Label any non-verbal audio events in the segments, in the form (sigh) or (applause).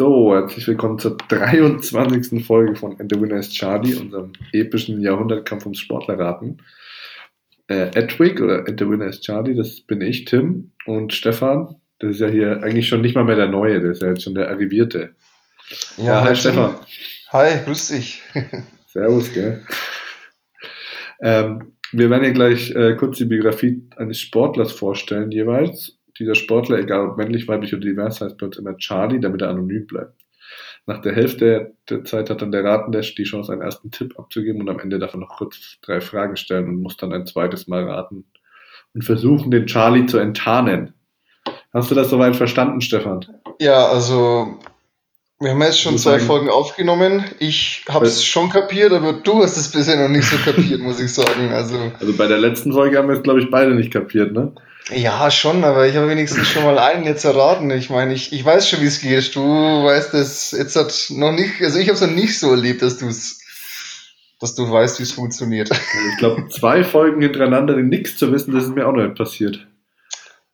So, herzlich willkommen zur 23. Folge von And the Winner is Charlie, unserem epischen Jahrhundertkampf ums Sportlerraten. Äh, Edwig oder And the Winner is Charlie, das bin ich, Tim. Und Stefan, das ist ja hier eigentlich schon nicht mal mehr der Neue, der ist ja jetzt schon der Arrivierte. Ja, ja hi Stefan. Hi, grüß dich. (laughs) Servus, gell. Ähm, wir werden hier gleich äh, kurz die Biografie eines Sportlers vorstellen, jeweils dieser Sportler, egal ob männlich, weiblich oder divers, heißt bei uns immer Charlie, damit er anonym bleibt. Nach der Hälfte der Zeit hat dann der Ratendash die Chance, einen ersten Tipp abzugeben und am Ende darf er noch kurz drei Fragen stellen und muss dann ein zweites Mal raten und versuchen, den Charlie zu enttarnen. Hast du das soweit verstanden, Stefan? Ja, also wir haben jetzt schon zwei sagen, Folgen aufgenommen. Ich habe es schon kapiert, aber du hast es bisher noch nicht so kapiert, muss ich sagen. Also, also bei der letzten Folge haben wir es, glaube ich, beide nicht kapiert, ne? Ja, schon, aber ich habe wenigstens schon mal einen jetzt erraten. Ich meine, ich, ich weiß schon, wie es geht. Du weißt es jetzt hat noch nicht, also ich habe es noch nicht so erlebt, dass du es dass du weißt, wie es funktioniert. (laughs) Also ich glaube, zwei Folgen hintereinander in nichts zu wissen, das ist mir auch noch nicht passiert.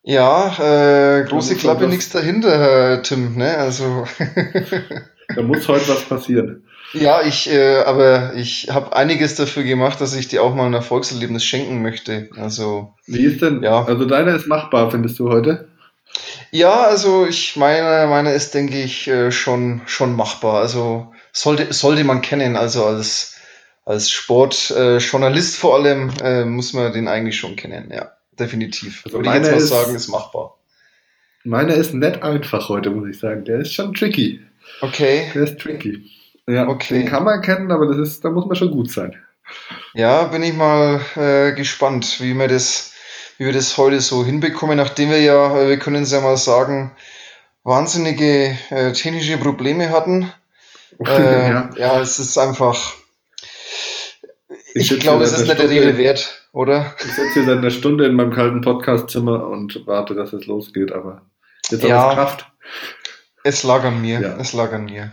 Ja, äh, große Klappe, nichts dahinter, Tim, ne? Also. (laughs) da muss heute was passieren. Ja, ich, äh, aber ich habe einiges dafür gemacht, dass ich dir auch mal ein Erfolgserlebnis schenken möchte. Also. Wie ist denn? Ja. Also deiner ist machbar, findest du heute? Ja, also ich meine, meine ist, denke ich, äh, schon schon machbar. Also sollte sollte man kennen. Also als als Sportjournalist äh, vor allem äh, muss man den eigentlich schon kennen. Ja, definitiv. Also Würde ich jetzt mal ist, sagen, ist machbar. Meiner ist nett einfach heute, muss ich sagen. Der ist schon tricky. Okay. Der ist tricky. Ja, okay. Den kann man kennen, aber das ist, da muss man schon gut sein. Ja, bin ich mal äh, gespannt, wie wir das, wie wir das heute so hinbekommen, nachdem wir ja, äh, wir können es ja mal sagen, wahnsinnige äh, technische Probleme hatten. Äh, (laughs) ja. ja, es ist einfach. Ich, ich glaube, es ist nicht der Rede wert, oder? Ich sitze hier seit einer Stunde in meinem kalten Podcastzimmer und warte, dass es losgeht, aber jetzt ja. habe ich Kraft. Es lag an mir. Ja. Es lag an mir.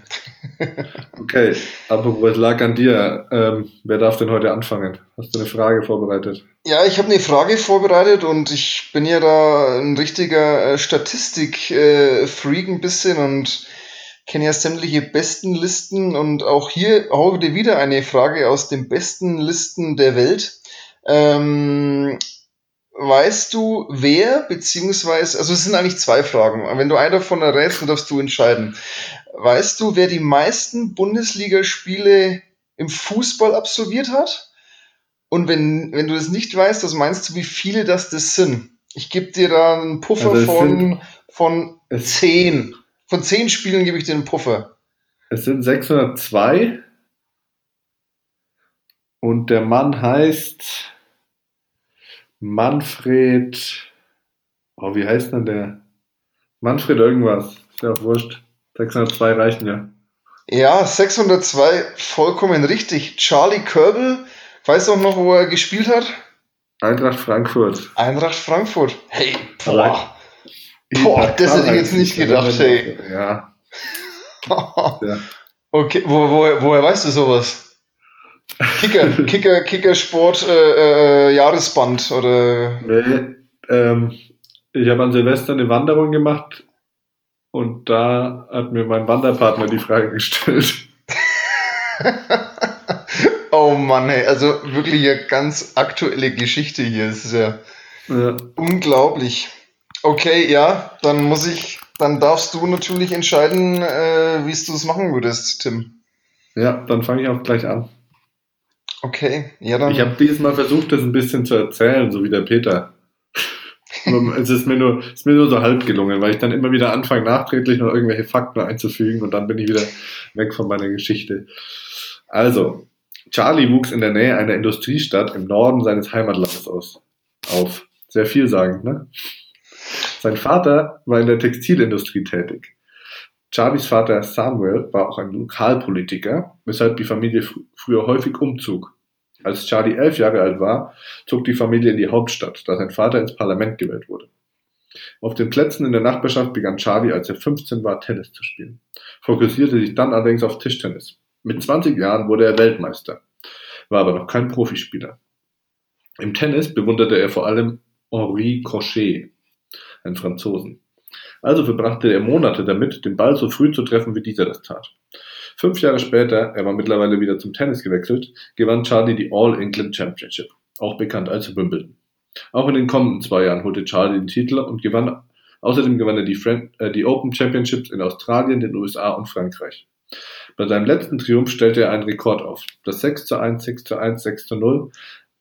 (laughs) okay, aber es lag an dir. Ähm, wer darf denn heute anfangen? Hast du eine Frage vorbereitet? Ja, ich habe eine Frage vorbereitet und ich bin ja da ein richtiger äh, Statistik-Freak ein bisschen und kenne ja sämtliche besten Listen und auch hier heute wieder eine Frage aus den besten Listen der Welt. Ähm, weißt du, wer, beziehungsweise, also es sind eigentlich zwei Fragen. Wenn du eine davon errätst, dann darfst du entscheiden. Weißt du, wer die meisten Bundesligaspiele im Fußball absolviert hat? Und wenn, wenn du das nicht weißt, was meinst du, wie viele das das sind? Ich gebe dir da einen Puffer also von, von zehn. Von zehn Spielen gebe ich dir einen Puffer. Es sind 602. Und der Mann heißt Manfred, oh, wie heißt denn der? Manfred irgendwas. Ist ja auch wurscht. 602 reichen ja. Ja, 602, vollkommen richtig. Charlie Körbel, weißt du auch noch, wo er gespielt hat? Eintracht Frankfurt. Eintracht Frankfurt. Hey, boah. Boah, das hätte ich jetzt nicht gedacht, hey. Ja. (laughs) ja. Okay, wo, wo, woher weißt du sowas? Kicker, Kicker, Kickersport äh, äh, Jahresband oder? Nee, ähm, ich habe an Silvester eine Wanderung gemacht und da hat mir mein Wanderpartner die Frage gestellt. (laughs) oh Mann, hey, also wirklich eine ganz aktuelle Geschichte hier. Das ist ja, ja. unglaublich. Okay, ja, dann muss ich, dann darfst du natürlich entscheiden, äh, wie du es machen würdest, Tim. Ja, dann fange ich auch gleich an. Okay, ja dann. Ich habe dieses Mal versucht, das ein bisschen zu erzählen, so wie der Peter. (laughs) es ist mir, nur, ist mir nur so halb gelungen, weil ich dann immer wieder anfange, nachträglich noch irgendwelche Fakten einzufügen und dann bin ich wieder weg von meiner Geschichte. Also, Charlie wuchs in der Nähe einer Industriestadt im Norden seines Heimatlandes aus, auf. Sehr vielsagend, ne? Sein Vater war in der Textilindustrie tätig. Charlies Vater Samuel war auch ein Lokalpolitiker, weshalb die Familie fr früher häufig umzog. Als Charlie elf Jahre alt war, zog die Familie in die Hauptstadt, da sein Vater ins Parlament gewählt wurde. Auf den Plätzen in der Nachbarschaft begann Charlie, als er 15 war, Tennis zu spielen, fokussierte sich dann allerdings auf Tischtennis. Mit 20 Jahren wurde er Weltmeister, war aber noch kein Profispieler. Im Tennis bewunderte er vor allem Henri Crochet, einen Franzosen. Also verbrachte er Monate damit, den Ball so früh zu treffen, wie dieser das tat. Fünf Jahre später, er war mittlerweile wieder zum Tennis gewechselt, gewann Charlie die All England Championship, auch bekannt als Wimbledon. Auch in den kommenden zwei Jahren holte Charlie den Titel und gewann Außerdem gewann er die, Fran äh, die Open Championships in Australien, den USA und Frankreich. Bei seinem letzten Triumph stellte er einen Rekord auf. Das 6 zu 1, 6 zu 1, 6 zu 0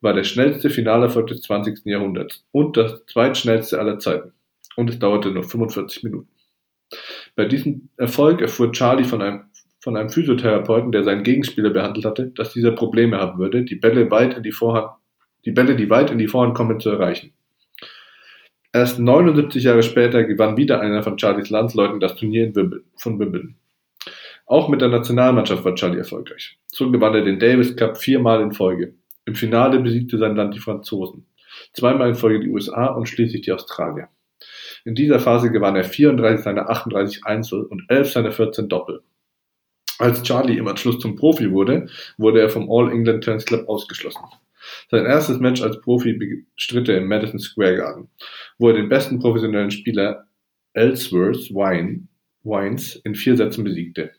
war der schnellste Finalerfolg des 20. Jahrhunderts und das zweitschnellste aller Zeiten. Und es dauerte nur 45 Minuten. Bei diesem Erfolg erfuhr Charlie von einem, von einem Physiotherapeuten, der seinen Gegenspieler behandelt hatte, dass dieser Probleme haben würde, die Bälle weit in die Vorhand, die Bälle, die weit in die Vorhand kommen, zu erreichen. Erst 79 Jahre später gewann wieder einer von Charlies Landsleuten das Turnier in Wimbledon, von Wimbledon. Auch mit der Nationalmannschaft war Charlie erfolgreich. So gewann er den Davis Cup viermal in Folge. Im Finale besiegte sein Land die Franzosen, zweimal in Folge die USA und schließlich die Australier. In dieser Phase gewann er 34 seiner 38 Einzel und 11 seiner 14 Doppel. Als Charlie im Anschluss zum Profi wurde, wurde er vom All England Tennis Club ausgeschlossen. Sein erstes Match als Profi bestritt er im Madison Square Garden, wo er den besten professionellen Spieler Ellsworth Wine, Wines in vier Sätzen besiegte.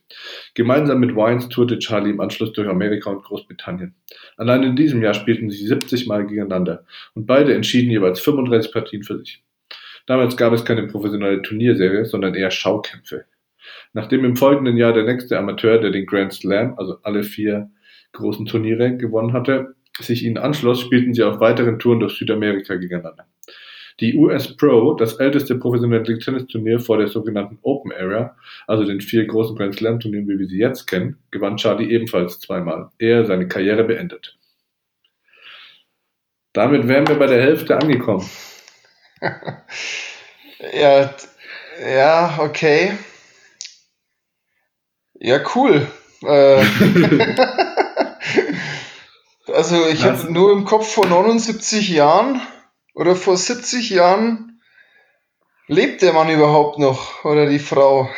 Gemeinsam mit Wines tourte Charlie im Anschluss durch Amerika und Großbritannien. Allein in diesem Jahr spielten sie 70 Mal gegeneinander und beide entschieden jeweils 35 Partien für sich. Damals gab es keine professionelle Turnierserie, sondern eher Schaukämpfe. Nachdem im folgenden Jahr der nächste Amateur, der den Grand Slam, also alle vier großen Turniere gewonnen hatte, sich ihnen anschloss, spielten sie auf weiteren Touren durch Südamerika gegeneinander. Die US Pro, das älteste professionelle Tennisturnier vor der sogenannten Open Era, also den vier großen Grand Slam Turnieren, wie wir sie jetzt kennen, gewann Charlie ebenfalls zweimal, ehe er seine Karriere beendet. Damit wären wir bei der Hälfte angekommen. (laughs) ja, ja, okay. Ja, cool. Äh, (laughs) Also ich habe nur im Kopf vor 79 Jahren oder vor 70 Jahren lebt der Mann überhaupt noch oder die Frau?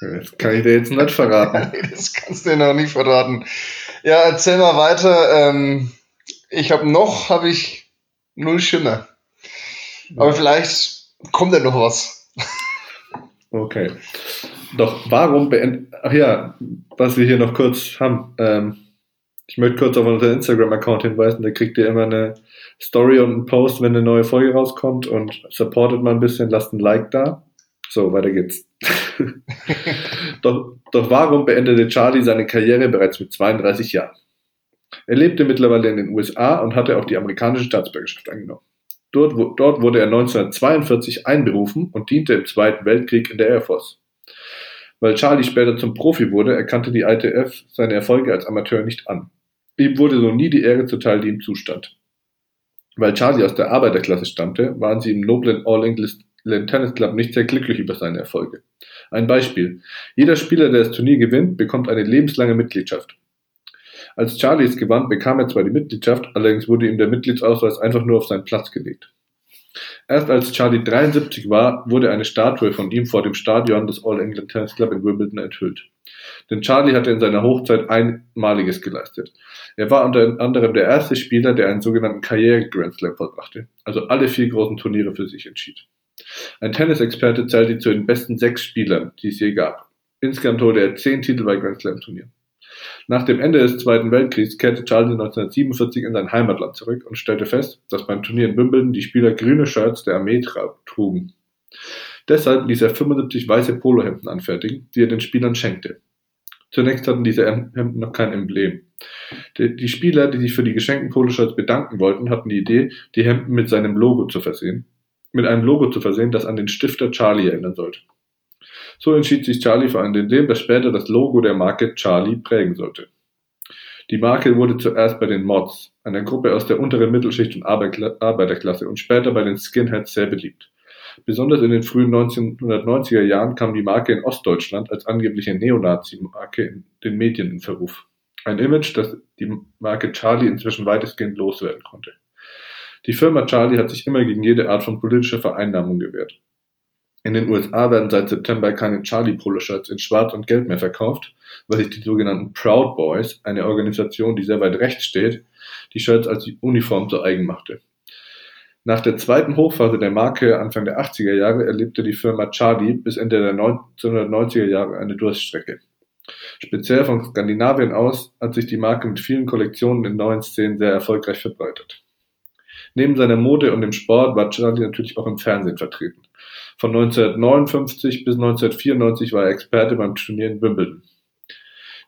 Das kann ich dir jetzt nicht verraten. (laughs) das kannst du dir noch nicht verraten. Ja, erzähl mal weiter. Ähm, ich habe noch, habe ich null Schimmer. Aber vielleicht kommt ja noch was. Okay. Doch warum beenden. Ach ja, was wir hier noch kurz haben. Ähm, ich möchte kurz auf unseren Instagram-Account hinweisen, da kriegt ihr immer eine Story und einen Post, wenn eine neue Folge rauskommt und supportet mal ein bisschen, lasst ein Like da. So, weiter geht's. (laughs) doch, doch warum beendete Charlie seine Karriere bereits mit 32 Jahren? Er lebte mittlerweile in den USA und hatte auch die amerikanische Staatsbürgerschaft angenommen. Dort, dort wurde er 1942 einberufen und diente im Zweiten Weltkrieg in der Air Force. Weil Charlie später zum Profi wurde, erkannte die ITF seine Erfolge als Amateur nicht an. Ihm wurde so nie die Ehre zuteil, die ihm zustand. Weil Charlie aus der Arbeiterklasse stammte, waren sie im noblen All England Tennis Club nicht sehr glücklich über seine Erfolge. Ein Beispiel. Jeder Spieler, der das Turnier gewinnt, bekommt eine lebenslange Mitgliedschaft. Als Charlie es gewann, bekam er zwar die Mitgliedschaft, allerdings wurde ihm der Mitgliedsausweis einfach nur auf seinen Platz gelegt. Erst als Charlie 73 war, wurde eine Statue von ihm vor dem Stadion des All England Tennis Club in Wimbledon enthüllt. Denn Charlie hatte in seiner Hochzeit Einmaliges geleistet. Er war unter anderem der erste Spieler, der einen sogenannten Karriere-Grand Slam vollbrachte, also alle vier großen Turniere für sich entschied. Ein Tennisexperte zählte zu den besten sechs Spielern, die es je gab. Insgesamt holte er zehn Titel bei Grand Slam Turnieren. Nach dem Ende des Zweiten Weltkriegs kehrte Charlie 1947 in sein Heimatland zurück und stellte fest, dass beim Turnier in Wimbledon die Spieler grüne Shirts der Armee trugen. Deshalb ließ er 75 weiße Polohemden anfertigen, die er den Spielern schenkte. Zunächst hatten diese Hemden noch kein Emblem. Die Spieler, die sich für die geschenkten Poloshirts bedanken wollten, hatten die Idee, die Hemden mit seinem Logo zu versehen. Mit einem Logo zu versehen, das an den Stifter Charlie erinnern sollte. So entschied sich Charlie für ein Emblem, das später das Logo der Marke Charlie prägen sollte. Die Marke wurde zuerst bei den Mods, einer Gruppe aus der unteren Mittelschicht und Arbeiterklasse, und später bei den Skinheads sehr beliebt. Besonders in den frühen 1990er Jahren kam die Marke in Ostdeutschland als angebliche Neonazi-Marke in den Medien in Verruf. Ein Image, das die Marke Charlie inzwischen weitestgehend loswerden konnte. Die Firma Charlie hat sich immer gegen jede Art von politischer Vereinnahmung gewehrt. In den USA werden seit September keine Charlie-Polo-Shirts in Schwarz und Gelb mehr verkauft, weil sich die sogenannten Proud Boys, eine Organisation, die sehr weit rechts steht, die Shirts als Uniform zu eigen machte. Nach der zweiten Hochphase der Marke Anfang der 80er Jahre erlebte die Firma Charlie bis Ende der 1990er Jahre eine Durststrecke. Speziell von Skandinavien aus hat sich die Marke mit vielen Kollektionen in neuen Szenen sehr erfolgreich verbreitet. Neben seiner Mode und dem Sport war Charlie natürlich auch im Fernsehen vertreten. Von 1959 bis 1994 war er Experte beim Turnier in Wimbledon.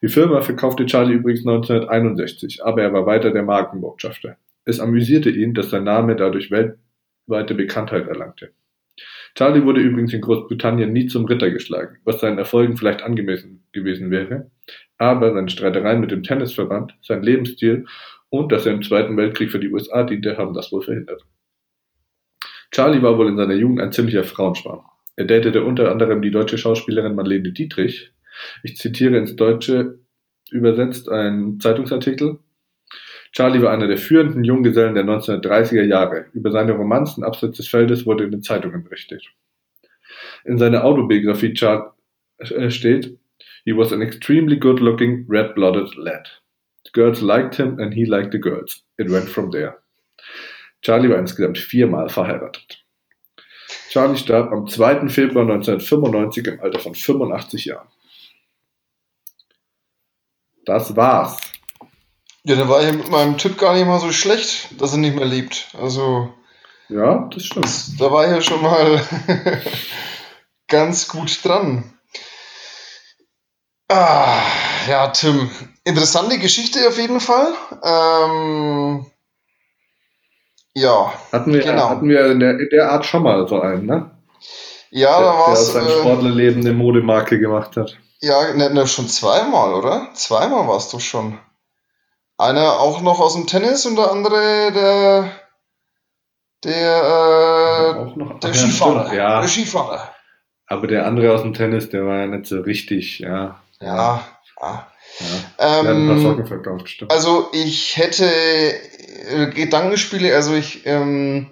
Die Firma verkaufte Charlie übrigens 1961, aber er war weiter der Markenbotschafter. Es amüsierte ihn, dass sein Name dadurch weltweite Bekanntheit erlangte. Charlie wurde übrigens in Großbritannien nie zum Ritter geschlagen, was seinen Erfolgen vielleicht angemessen gewesen wäre, aber seine Streitereien mit dem Tennisverband, sein Lebensstil und dass er im Zweiten Weltkrieg für die USA diente, haben das wohl verhindert. Charlie war wohl in seiner Jugend ein ziemlicher Frauenschwarm. Er datete unter anderem die deutsche Schauspielerin Marlene Dietrich. Ich zitiere ins Deutsche übersetzt einen Zeitungsartikel. Charlie war einer der führenden Junggesellen der 1930er Jahre. Über seine Romanzen abseits des Feldes wurde in den Zeitungen berichtet. In seiner Autobiografie äh, steht, he was an extremely good-looking, red-blooded lad. Girls liked him and he liked the girls. It went from there. Charlie war insgesamt viermal verheiratet. Charlie starb am 2. Februar 1995 im Alter von 85 Jahren. Das war's. Ja, da war ich mit meinem Tipp gar nicht mal so schlecht, dass er nicht mehr lebt. Also. Ja, das stimmt. Da war ich ja schon mal (laughs) ganz gut dran. Ah, ja, Tim. Interessante Geschichte auf jeden Fall. Ähm, ja. Hatten wir, genau. hatten wir in der, in der Art schon mal so einen, ne? Ja, der, da war es. Der aus seinem äh, Sportlerleben eine Modemarke gemacht hat. Ja, ne, ne, schon zweimal, oder? Zweimal war es doch schon. Einer auch noch aus dem Tennis und der andere der der, äh, auch noch, der Skifahrer. Ja. Der Skifahrer. Aber der andere aus dem Tennis, der war ja nicht so richtig, ja. Ja, ja. ja. Ähm, verkauft, also ich hätte äh, Gedankenspiele, also ich, ähm,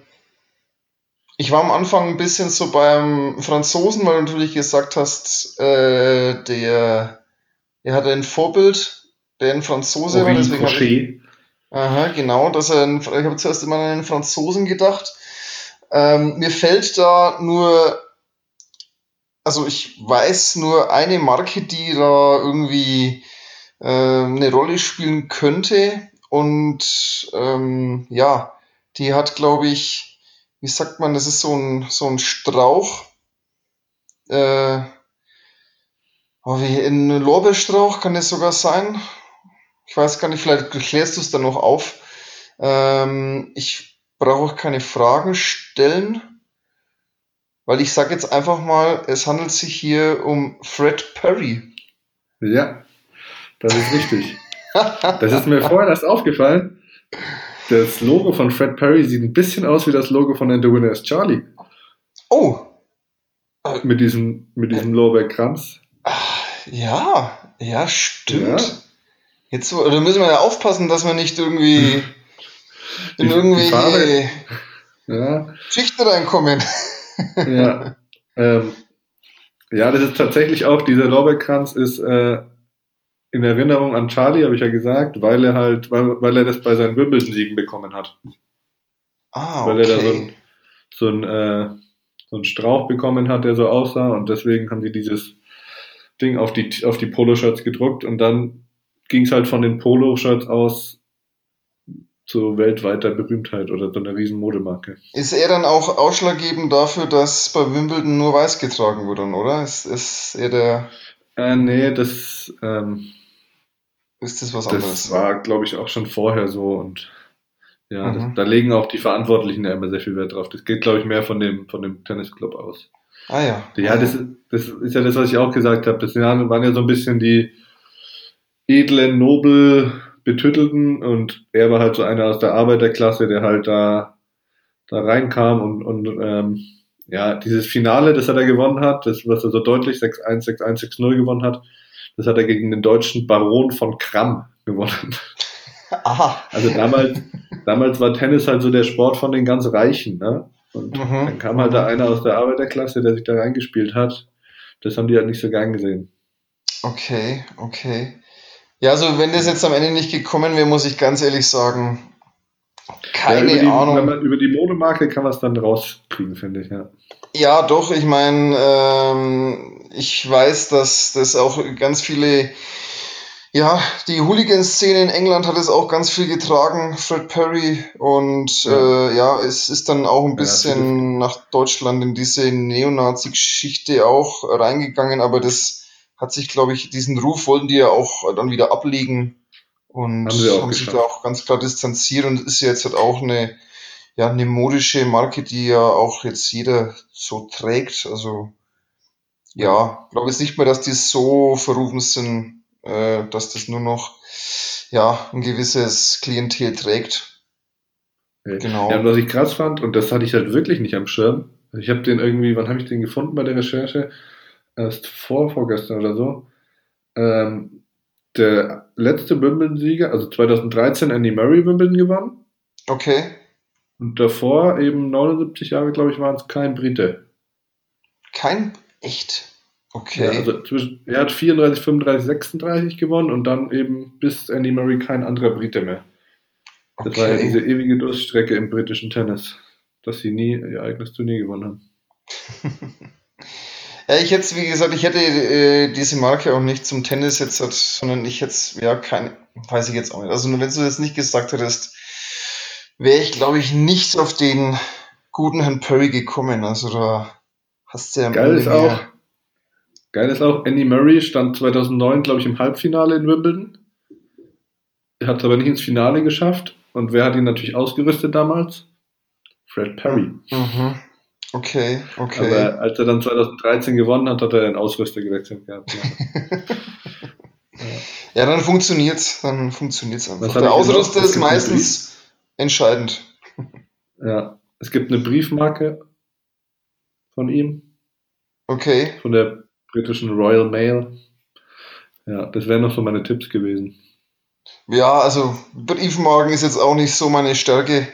ich war am Anfang ein bisschen so beim Franzosen, weil du natürlich gesagt hast, äh, der, er hatte ein Vorbild der ein Franzose war. Deswegen habe ich, aha, genau, dass er ein, ich habe zuerst immer an einen Franzosen gedacht. Ähm, mir fällt da nur, also ich weiß nur eine Marke, die da irgendwie äh, eine Rolle spielen könnte. Und ähm, ja, die hat, glaube ich, wie sagt man, das ist so ein, so ein Strauch. Äh, oh, wie ein Lorbeerstrauch kann das sogar sein. Ich weiß gar nicht, vielleicht klärst du es dann noch auf. Ähm, ich brauche auch keine Fragen stellen, weil ich sage jetzt einfach mal, es handelt sich hier um Fred Perry. Ja, das ist richtig. das ist mir vorhin erst aufgefallen. Das Logo von Fred Perry sieht ein bisschen aus wie das Logo von And the Winner is Charlie. Oh. Mit diesem, mit diesem Lorbeerkranz. Ja, ja, stimmt. Ja. Jetzt da müssen wir ja aufpassen, dass wir nicht irgendwie (laughs) in die, irgendwelche die ja. Schichten reinkommen. Ja. Ähm, ja, das ist tatsächlich auch, dieser Lorbeerkranz ist äh, in Erinnerung an Charlie, habe ich ja gesagt, weil er halt, weil, weil er das bei seinen Wimbledon-Siegen bekommen hat. Ah, okay. Weil er da so ein, so ein, äh, so ein Strauch bekommen hat, der so aussah und deswegen haben sie dieses Ding auf die, auf die Poloshirts gedruckt und dann ging es halt von den Polo-Shirts aus zu weltweiter Berühmtheit oder so einer riesen Modemarke. Ist er dann auch ausschlaggebend dafür, dass bei Wimbledon nur weiß getragen wurde, oder? Ist, ist er der. Äh, nee, das. Ähm, ist das was anderes? Das war, glaube ich, auch schon vorher so und. Ja, mhm. das, da legen auch die Verantwortlichen ja immer sehr viel Wert drauf. Das geht, glaube ich, mehr von dem, von dem Tennisclub aus. Ah ja. Ja, das, das ist ja das, was ich auch gesagt habe. Das waren ja so ein bisschen die, edlen, nobel betüttelten und er war halt so einer aus der Arbeiterklasse, der halt da, da reinkam und, und ähm, ja, dieses Finale, das er da gewonnen hat, das, was er so deutlich 6-1, 6-1, 6-0 gewonnen hat, das hat er gegen den deutschen Baron von Kramm gewonnen. (laughs) Aha. Also damals, damals war Tennis halt so der Sport von den ganz Reichen, ne? Und mhm. dann kam halt da einer aus der Arbeiterklasse, der sich da reingespielt hat. Das haben die halt nicht so gern gesehen. Okay, okay. Ja, also wenn das jetzt am Ende nicht gekommen wäre, muss ich ganz ehrlich sagen, Keine ja, über die, Ahnung. Wenn man, über die Modemarke kann man es dann rauskriegen, finde ich, ja. Ja, doch, ich meine, ähm, ich weiß, dass das auch ganz viele, ja, die Hooligan-Szene in England hat es auch ganz viel getragen, Fred Perry, und Ja. äh, ja, es ist dann auch ein Ja, bisschen nach Deutschland in diese Neonazi-Geschichte auch reingegangen, aber das hat sich, glaube ich, diesen Ruf wollten die ja auch dann wieder ablegen und Haben haben sich da auch ganz klar distanziert und ist jetzt halt auch eine ja, eine modische Marke, die ja auch jetzt jeder so trägt. Also ja, glaube jetzt nicht mehr, dass die so verrufen sind, äh, dass das nur noch ja ein gewisses Klientel trägt. Okay. Genau. Ja, und was ich krass fand, und das hatte ich halt wirklich nicht am Schirm, ich habe den irgendwie, wann habe ich den gefunden bei der Recherche? Erst vor, vorgestern oder so. Ähm, der letzte Wimbledon-Sieger, also 2013 Andy Murray Wimbledon gewonnen. Okay. Und davor, eben 79 Jahre, glaube ich, waren es kein Brite. Kein echt. Ja, Okay. also zwischen, er hat 34, 35, 36 gewonnen und dann eben bis Andy Murray kein anderer Brite mehr. Das war ja Okay. diese ewige Durststrecke im britischen Tennis, dass sie nie ihr eigenes Turnier gewonnen haben. (laughs) Ja, ich hätte, wie gesagt, ich hätte äh, diese Marke auch nicht zum Tennis jetzt, sondern ich hätte, ja, keine, weiß ich jetzt auch nicht. Also, wenn du das nicht gesagt hättest, wäre ich, glaube ich, nicht auf den guten Herrn Perry gekommen. Also, da hast du ja Geil Ende ist auch, mehr. geil ist auch, Andy Murray stand 2009, glaube ich, im Halbfinale in Wimbledon. Er hat es aber nicht ins Finale geschafft. Und wer hat ihn natürlich ausgerüstet damals? Fred Perry. Mhm. Okay, okay. Aber als er dann 2013 gewonnen hat, hat er den Ausrüster gewechselt gehabt. Ja. (laughs) Ja, dann funktioniert's, dann funktioniert's einfach. Der? Ausrüster ist meistens entscheidend. ja. Es gibt eine Briefmarke von ihm, Okay. von der britischen Royal Mail. Ja, das wären noch so meine Tipps gewesen. Ja, also Briefmarken ist jetzt auch nicht so meine Stärke.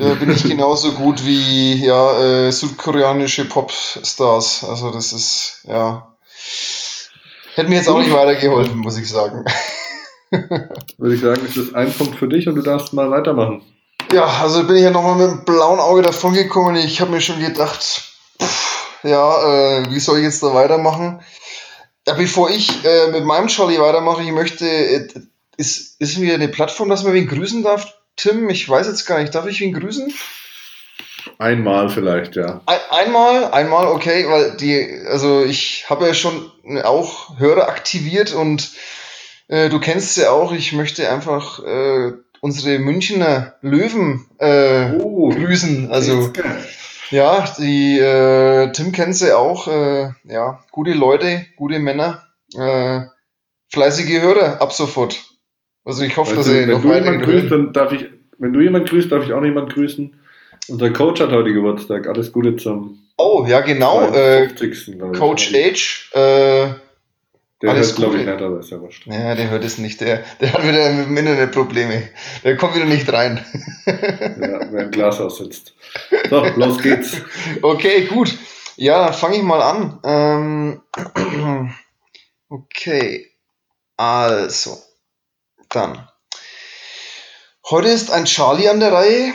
Da bin ich genauso gut wie ja, äh, südkoreanische Popstars. Also das ist, ja. Hätte mir jetzt auch nicht weitergeholfen, muss ich sagen. (laughs) Würde ich sagen, ist das ein Punkt für dich und du darfst mal weitermachen. Ja, also bin ich ja nochmal mit dem blauen Auge davon gekommen. Ich habe mir schon gedacht, pff, ja, äh, wie soll ich jetzt da weitermachen? Ja, bevor ich äh, mit meinem Charlie weitermache, ich möchte, äh, ist, ist wieder eine Plattform, dass man wen grüßen darf? Tim, ich weiß jetzt gar nicht, darf ich wen grüßen? Einmal vielleicht, ja. Ein, einmal, einmal, okay, weil die, also ich habe ja schon auch Hörer aktiviert und äh, du kennst ja auch, ich möchte einfach äh, unsere Münchner Löwen äh, Oh, grüßen. Also ja, die äh, Tim kennt sie auch, äh, ja, gute Leute, gute Männer, äh, fleißige Hörer ab sofort. Also ich hoffe, Weißt dass du, sie wenn noch du jemanden grüßt, dann darf ich, wenn du jemanden grüßt, darf ich auch jemanden grüßen. Unser Coach hat heute Geburtstag. Alles Gute zum Oh, ja genau, äh, 52. glaub ich. Coach H, äh, Der alles hört, glaube ich, nicht, aber ist ja wurscht. Ja, der hört es nicht. Der, der hat wieder mit dem Internet Probleme. Der kommt wieder nicht rein. Ja, wer ein Glas aussitzt. So, los geht's. (laughs) Okay, gut. Ja, dann fange ich mal an. Ähm, (clears throat) okay. Also, dann. Heute ist ein Charlie an der Reihe,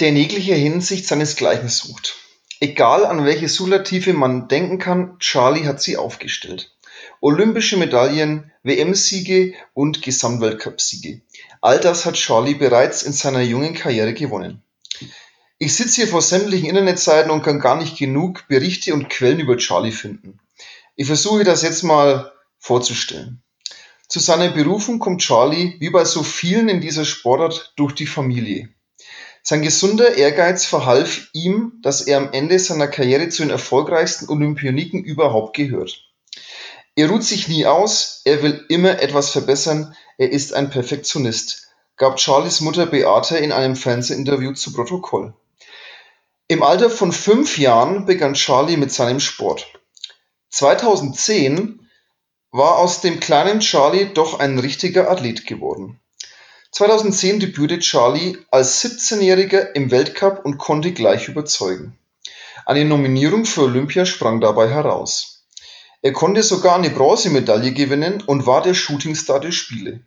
der in jeglicher Hinsicht seinesgleichen sucht. Egal an welche Superlative man denken kann, Charlie hat sie aufgestellt. Olympische Medaillen, WM-Siege und Gesamtweltcup-Siege. All das hat Charlie bereits in seiner jungen Karriere gewonnen. Ich sitze hier vor sämtlichen Internetseiten und kann gar nicht genug Berichte und Quellen über Charlie finden. Ich versuche das jetzt mal vorzustellen. Zu seiner Berufung kommt Charlie, wie bei so vielen in dieser Sportart, durch die Familie. Sein gesunder Ehrgeiz verhalf ihm, dass er am Ende seiner Karriere zu den erfolgreichsten Olympioniken überhaupt gehört. Er ruht sich nie aus, er will immer etwas verbessern, er ist ein Perfektionist, gab Charlies Mutter Beate in einem Fernsehinterview zu Protokoll. Im Alter von fünf Jahren begann Charlie mit seinem Sport. 2010 war aus dem kleinen Charlie doch ein richtiger Athlet geworden. 2010 debütierte Charlie als 17-Jähriger im Weltcup und konnte gleich überzeugen. Eine Nominierung für Olympia sprang dabei heraus. Er konnte sogar eine Bronzemedaille gewinnen und war der Shootingstar der Spiele.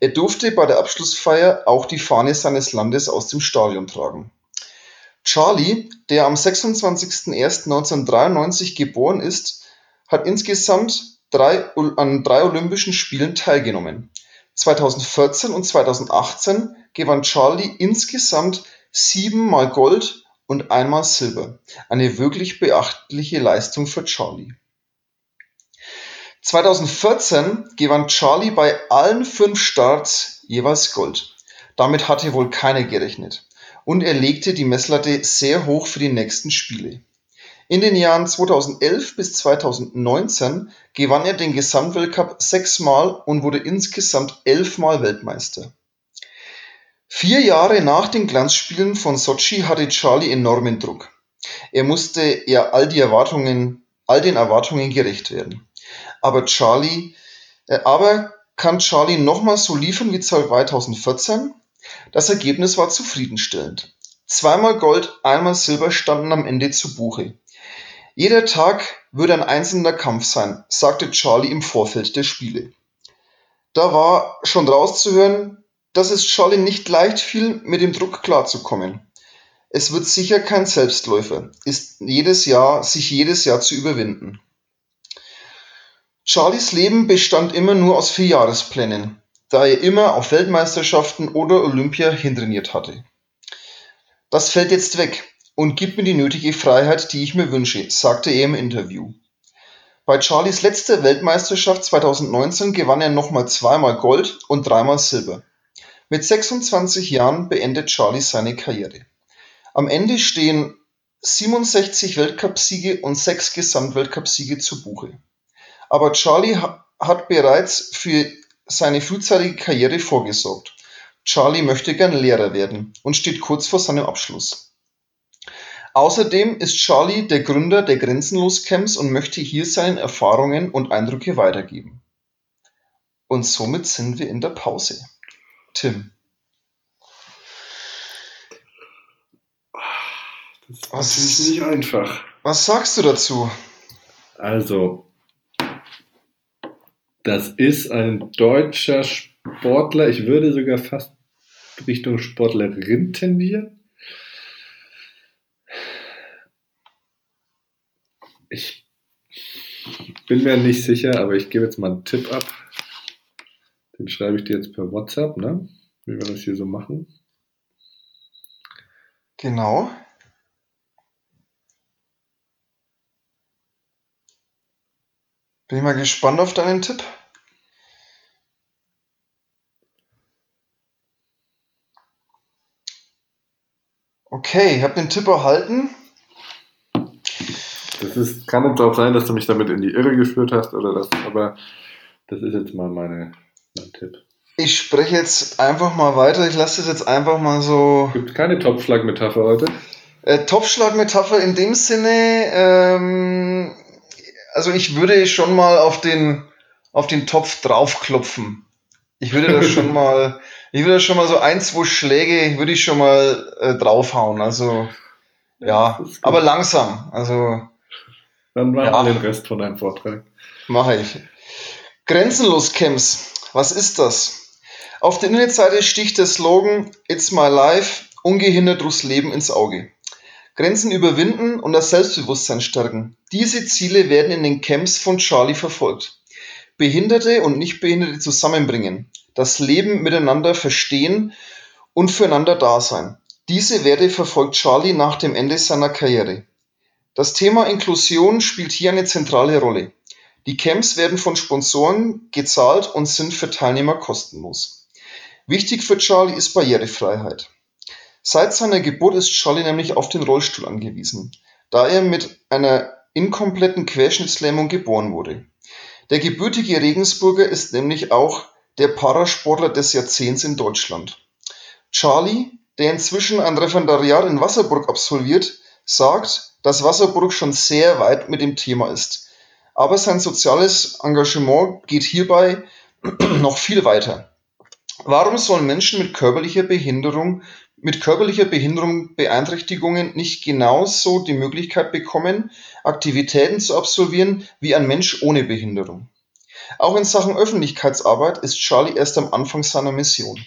Er durfte bei der Abschlussfeier auch die Fahne seines Landes aus dem Stadion tragen. Charlie, der am 26.01.1993 geboren ist, hat insgesamt drei, an drei Olympischen Spielen teilgenommen. 2014 und 2018 gewann Charlie insgesamt siebenmal Gold und einmal Silber. Eine wirklich beachtliche Leistung für Charlie. 2014 gewann Charlie bei allen fünf Starts jeweils Gold. Damit hatte wohl keiner gerechnet. Und er legte die Messlatte sehr hoch für die nächsten Spiele. In den Jahren 2011 bis 2019 gewann er den Gesamtweltcup sechsmal und wurde insgesamt elfmal Weltmeister. Vier Jahre nach den Glanzspielen von Sochi hatte Charlie enormen Druck. Er musste ja all die Erwartungen, all den Erwartungen gerecht werden. Aber Charlie, äh, aber kann Charlie nochmal so liefern wie 2014? Das Ergebnis war zufriedenstellend. Zweimal Gold, einmal Silber standen am Ende zu Buche. Jeder Tag würde ein einzelner Kampf sein, sagte Charlie im Vorfeld der Spiele. Da war schon rauszuhören, dass es Charlie nicht leicht fiel, mit dem Druck klarzukommen. Es wird sicher kein Selbstläufer, ist jedes Jahr, sich jedes Jahr zu überwinden. Charlies Leben bestand immer nur aus Vierjahresplänen, da er immer auf Weltmeisterschaften oder Olympia hintrainiert hatte. Das fällt jetzt weg und gibt mir die nötige Freiheit, die ich mir wünsche, sagte er im Interview. Bei Charlies letzter Weltmeisterschaft 2019 gewann er nochmal zweimal Gold und dreimal Silber. Mit 26 Jahren beendet Charlie seine Karriere. Am Ende stehen 67 Weltcupsiege und 6 Gesamtweltcupsiege zu Buche. Aber Charlie hat bereits für seine frühzeitige Karriere vorgesorgt. Charlie möchte gern Lehrer werden und steht kurz vor seinem Abschluss. Außerdem ist Charlie der Gründer der Grenzenlos Camps und möchte hier seine Erfahrungen und Eindrücke weitergeben. Und somit sind wir in der Pause. Tim. Das ist was, natürlich nicht einfach. Was sagst du dazu? Also, das ist ein deutscher Sportler. Ich würde sogar fast Richtung Sportlerin tendieren. Ich bin mir nicht sicher, aber ich gebe jetzt mal einen Tipp ab. Den schreibe ich dir jetzt per WhatsApp, ne? Wie wir das hier so machen. Genau. Bin ich mal gespannt auf deinen Tipp. Okay, ich habe den Tipp erhalten. Das ist, kann jetzt auch sein, dass du mich damit in die Irre geführt hast oder das, aber das ist jetzt mal meine, mein Tipp. Ich spreche jetzt einfach mal weiter. Ich lasse es jetzt einfach mal so. Gibt keine Topfschlag-Metapher heute? Äh, Topfschlag-Metapher in dem Sinne, ähm, also ich würde schon mal auf den, auf den Topf draufklopfen. Ich würde das schon (laughs) mal, ich würde schon mal so ein, zwei Schläge, würde ich schon mal äh, draufhauen. Also, ja, aber langsam. Also, dann mach ja, den Rest von deinem Vortrag. Mache ich. Grenzenlos Camps. Was ist das? Auf der Internetseite sticht der Slogan It's my life ungehindert durchs Leben ins Auge. Grenzen überwinden und das Selbstbewusstsein stärken. Diese Ziele werden in den Camps von Charlie verfolgt. Behinderte und Nichtbehinderte zusammenbringen, das Leben miteinander verstehen und füreinander da sein. Diese Werte verfolgt Charlie nach dem Ende seiner Karriere. Das Thema Inklusion spielt hier eine zentrale Rolle. Die Camps werden von Sponsoren gezahlt und sind für Teilnehmer kostenlos. Wichtig für Charlie ist Barrierefreiheit. Seit seiner Geburt ist Charlie nämlich auf den Rollstuhl angewiesen, da er mit einer inkompletten Querschnittslähmung geboren wurde. Der gebürtige Regensburger ist nämlich auch der Parasportler des Jahrzehnts in Deutschland. Charlie, der inzwischen ein Referendariat in Wasserburg absolviert, sagt, dass Wasserburg schon sehr weit mit dem Thema ist. Aber sein soziales Engagement geht hierbei (clears throat) noch viel weiter. Warum sollen Menschen mit körperlicher Behinderung mit körperlicher Behinderung Beeinträchtigungen nicht genauso die Möglichkeit bekommen, Aktivitäten zu absolvieren wie ein Mensch ohne Behinderung. Auch in Sachen Öffentlichkeitsarbeit ist Charlie erst am Anfang seiner Mission.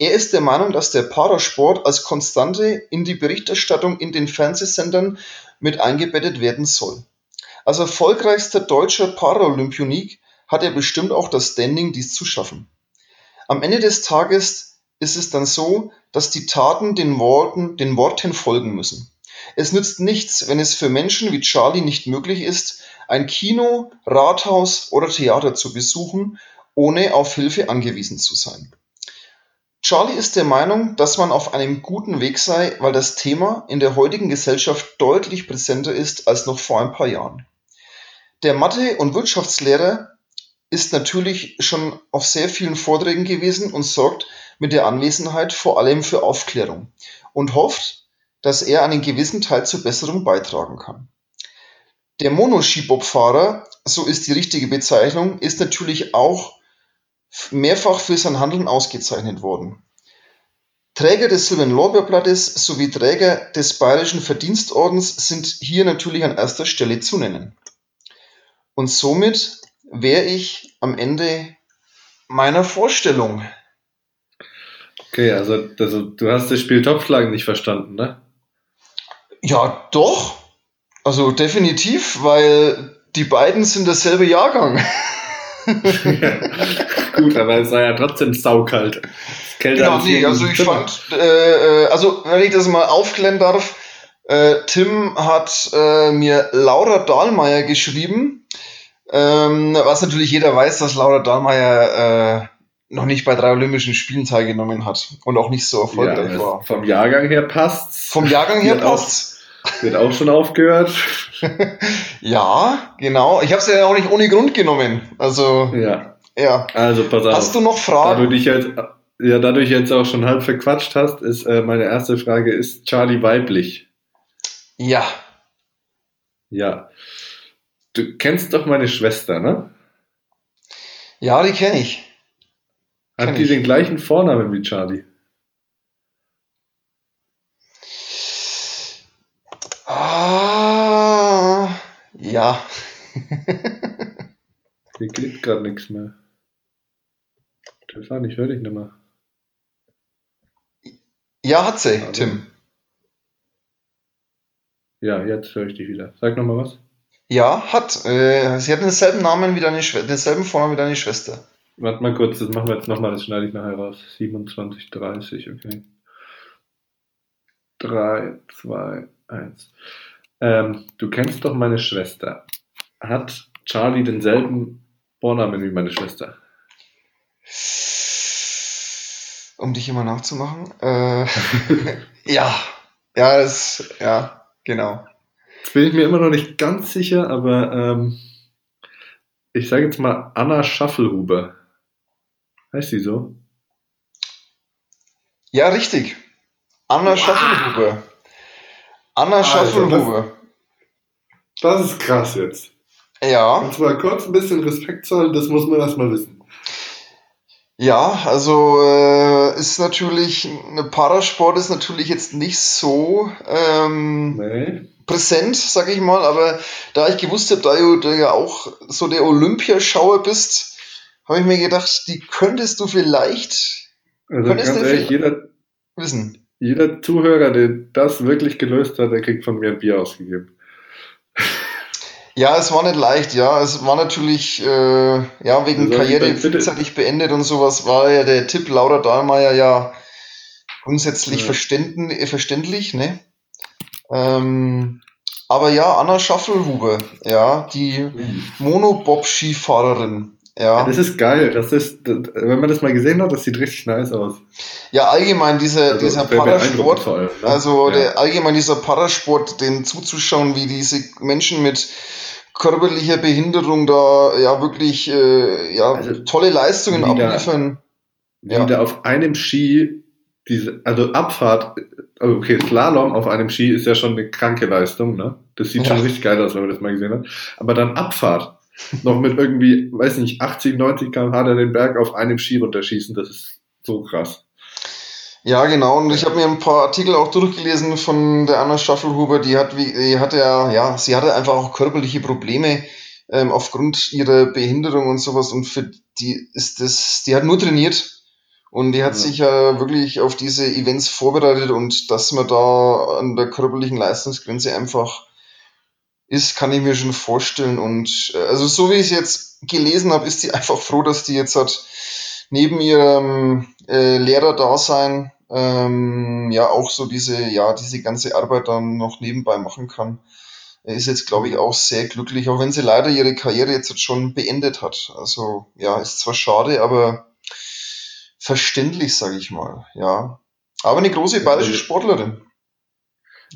Er ist der Meinung, dass der Parasport als Konstante in die Berichterstattung in den Fernsehsendern mit eingebettet werden soll. Als erfolgreichster deutscher Paralympionik hat er bestimmt auch das Standing, dies zu schaffen. Am Ende des Tages ist es dann so, dass die Taten den Worten, den Worten folgen müssen. Es nützt nichts, wenn es für Menschen wie Charlie nicht möglich ist, ein Kino, Rathaus oder Theater zu besuchen, ohne auf Hilfe angewiesen zu sein. Charlie ist der Meinung, dass man auf einem guten Weg sei, weil das Thema in der heutigen Gesellschaft deutlich präsenter ist als noch vor ein paar Jahren. Der Mathe- und Wirtschaftslehrer ist natürlich schon auf sehr vielen Vorträgen gewesen und sorgt mit der Anwesenheit vor allem für Aufklärung und hofft, dass er einen gewissen Teil zur Besserung beitragen kann. Der Monoskibobfahrer, so ist die richtige Bezeichnung, ist natürlich auch mehrfach für sein Handeln ausgezeichnet worden. Träger des Silbernen Lorbeerblattes sowie Träger des Bayerischen Verdienstordens sind hier natürlich an erster Stelle zu nennen. Und somit wäre ich am Ende meiner Vorstellung. Okay, also, also du hast das Spiel Topflagen nicht verstanden, ne? Ja, doch. Also definitiv, weil die beiden sind derselbe Jahrgang. (laughs) (laughs) Gut, aber es war ja trotzdem saukalt. Kälter genau, nee, also ich Zimmer. fand, äh, äh, also wenn ich das mal aufklären darf, äh, Tim hat äh, mir Laura Dahlmeier geschrieben, ähm, was natürlich jeder weiß, dass Laura Dahlmeier äh, noch nicht bei drei Olympischen Spielen teilgenommen hat und auch nicht so erfolgreich ja, war. Vom Jahrgang her passt's. Vom Jahrgang her passt's. Wird auch schon aufgehört. (laughs) ja, genau. Ich habe es ja auch nicht ohne Grund genommen. Also. Ja. Ja. Also pass auf. Hast du noch Fragen? Da du dich jetzt, ja, dadurch jetzt auch schon halb verquatscht hast, ist äh, meine erste Frage: Ist Charlie weiblich? Ja. Ja. Du kennst doch meine Schwester, ne? Ja, die kenne ich. Hat kenn die ich. den gleichen Vornamen wie Charlie? Ah, ja. (laughs) Hier geht gerade nichts mehr. Stefan, ich höre dich nicht mehr. Ja, hat sie, also. Tim. Ja, jetzt höre ich dich wieder. Sag nochmal was. Ja, hat. Äh, sie hat denselben Namen wie deine Schwester, denselben Vornamen wie deine Schwester. Warte mal kurz, das machen wir jetzt nochmal, das schneide ich nachher raus. 27, 30, okay. 3, 2, 1. Ähm, du kennst doch meine Schwester. Hat Charlie denselben Vornamen wie meine Schwester? Um dich immer nachzumachen? Äh, (laughs) ja. Ja, das, ja, genau. Jetzt bin ich mir immer noch nicht ganz sicher, aber ähm, ich sage jetzt mal Anna Schaffelhuber. Heißt sie so? Ja, richtig. Anna wow. Schaffelhuber. Anna Schaffelhuber. Das, das, ist krass jetzt. Ja. Und zwar kurz ein bisschen Respekt zollen, das muss man erstmal wissen. Ja, also äh, ist natürlich, eine Parasport ist natürlich jetzt nicht so ähm, nee. präsent, sag ich mal, aber da ich gewusst habe, da du, ja auch so der Olympiaschauer bist, habe ich mir gedacht, die könntest du vielleicht, also könntest ganz ehrlich, jeder, wissen. Jeder Zuhörer, der das wirklich gelöst hat, der kriegt von mir ein Bier ausgegeben. Ja, es war nicht leicht, ja. Es war natürlich, äh, ja, wegen also, Karriere frühzeitig beendet und sowas, war ja der Tipp Laura Dahlmeier ja grundsätzlich ja. verständlich, ne? Ähm, aber ja, Anna Schaffelhuber, ja, die mhm. Monobob-Skifahrerin, ja. Das ist geil. Das ist, wenn man das mal gesehen hat, das sieht richtig nice aus. Ja, allgemein dieser, also, dieser Parasport, ne? also ja. der allgemein dieser Parasport, dem zuzuschauen, wie diese Menschen mit körperlicher Behinderung da ja wirklich äh, ja, also, tolle Leistungen abliefern. Wieder ja. auf einem Ski, diese, also Abfahrt, also okay, Slalom auf einem Ski ist ja schon eine kranke Leistung, ne? Das sieht ja. schon richtig geil aus, wenn man das mal gesehen hat. Aber dann Abfahrt noch mit irgendwie, weiß nicht, 80, 90 km/h den Berg auf einem Ski runterschießen, das ist so krass. Ja, genau. Und ich habe mir ein paar Artikel auch durchgelesen von der Anna Staffelhuber. Die hat, wie, die hatte ja, ja, sie hatte einfach auch körperliche Probleme, ähm, aufgrund ihrer Behinderung und sowas. Und für die ist das, die hat nur trainiert und die hat ja. sich ja wirklich auf diese Events vorbereitet und dass man da an der körperlichen Leistungsgrenze einfach ist, kann ich mir schon vorstellen. Und äh, also so wie ich es jetzt gelesen habe, ist sie einfach froh, dass die jetzt hat neben ihrem äh, Lehrerdasein ähm, ja auch so diese, ja, diese ganze Arbeit dann noch nebenbei machen kann. Er ist jetzt, glaube ich, auch sehr glücklich, auch wenn sie leider ihre Karriere jetzt schon beendet hat. Also ja, ist zwar schade, aber verständlich, sage ich mal. Ja, aber eine große bayerische Sportlerin.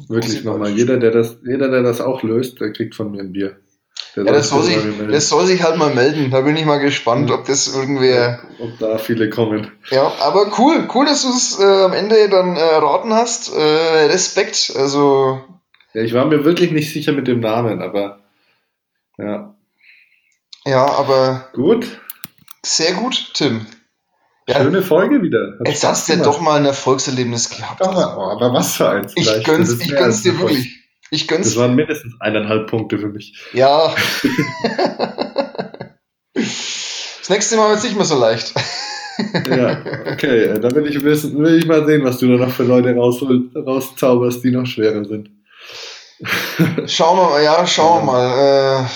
Wirklich nochmal, jeder, der das, jeder, der das auch löst, der kriegt von mir ein Bier. Der ja, das soll, sich, das soll sich halt mal melden. Da bin ich mal gespannt, ob das irgendwer. Ob da viele kommen. Ja, aber cool, cool, dass du es äh, am Ende dann äh, erraten hast. Äh, Respekt, also. Ja, ich war mir wirklich nicht sicher mit dem Namen, aber ja. Ja, aber. Gut. Sehr gut, Tim. Ja, Schöne Folge wieder. Hat jetzt hast du ja doch mal ein Erfolgserlebnis gehabt. Ja, aber was für eins. Ich gönn's, ich gönn's dir wirklich. Ich gönn's. Das waren mindestens eineinhalb Punkte für mich. Ja. (laughs) das nächste Mal wird es nicht mehr so leicht. ja, okay. Äh, da will ich, wissen, will ich mal sehen, was du da noch für Leute raus, rauszauberst, die noch schwerer sind. (laughs) schauen wir mal, ja, schauen wir mal.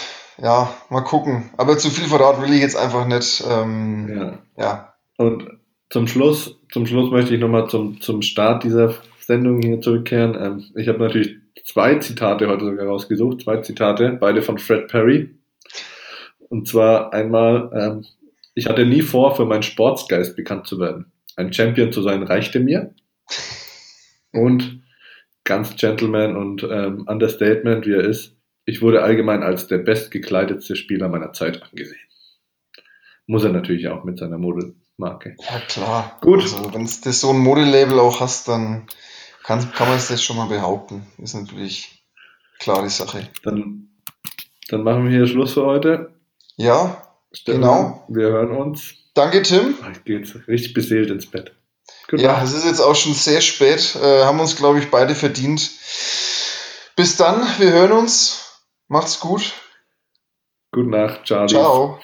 Äh, ja, mal gucken. Aber zu viel Verrat will ich jetzt einfach nicht. Ähm, ja. ja. Und zum Schluss, zum Schluss möchte ich nochmal zum, zum Start dieser Sendung hier zurückkehren. Ähm, ich habe natürlich zwei Zitate heute sogar rausgesucht, zwei Zitate, beide von Fred Perry. Und zwar einmal, ähm, ich hatte nie vor, für meinen Sportsgeist bekannt zu werden. Ein Champion zu sein reichte mir. Und ganz Gentleman und ähm, Understatement, wie er ist, ich wurde allgemein als der bestgekleidetste Spieler meiner Zeit angesehen. Muss er natürlich auch mit seiner Mode Marke. Ja, klar. Gut. Also, wenn du so ein Modelabel auch hast, dann kann, kann man es das schon mal behaupten. Ist natürlich klar die Sache. Dann, dann machen wir hier Schluss für heute. Ja, Stefan, genau. Wir hören uns. Danke, Tim. Ich gehe jetzt richtig beseelt ins Bett. Good ja, es ist jetzt auch schon sehr spät. Äh, haben uns, glaube ich, beide verdient. Bis dann, wir hören uns. Macht's gut. Gute Nacht, Charlie. Ciao.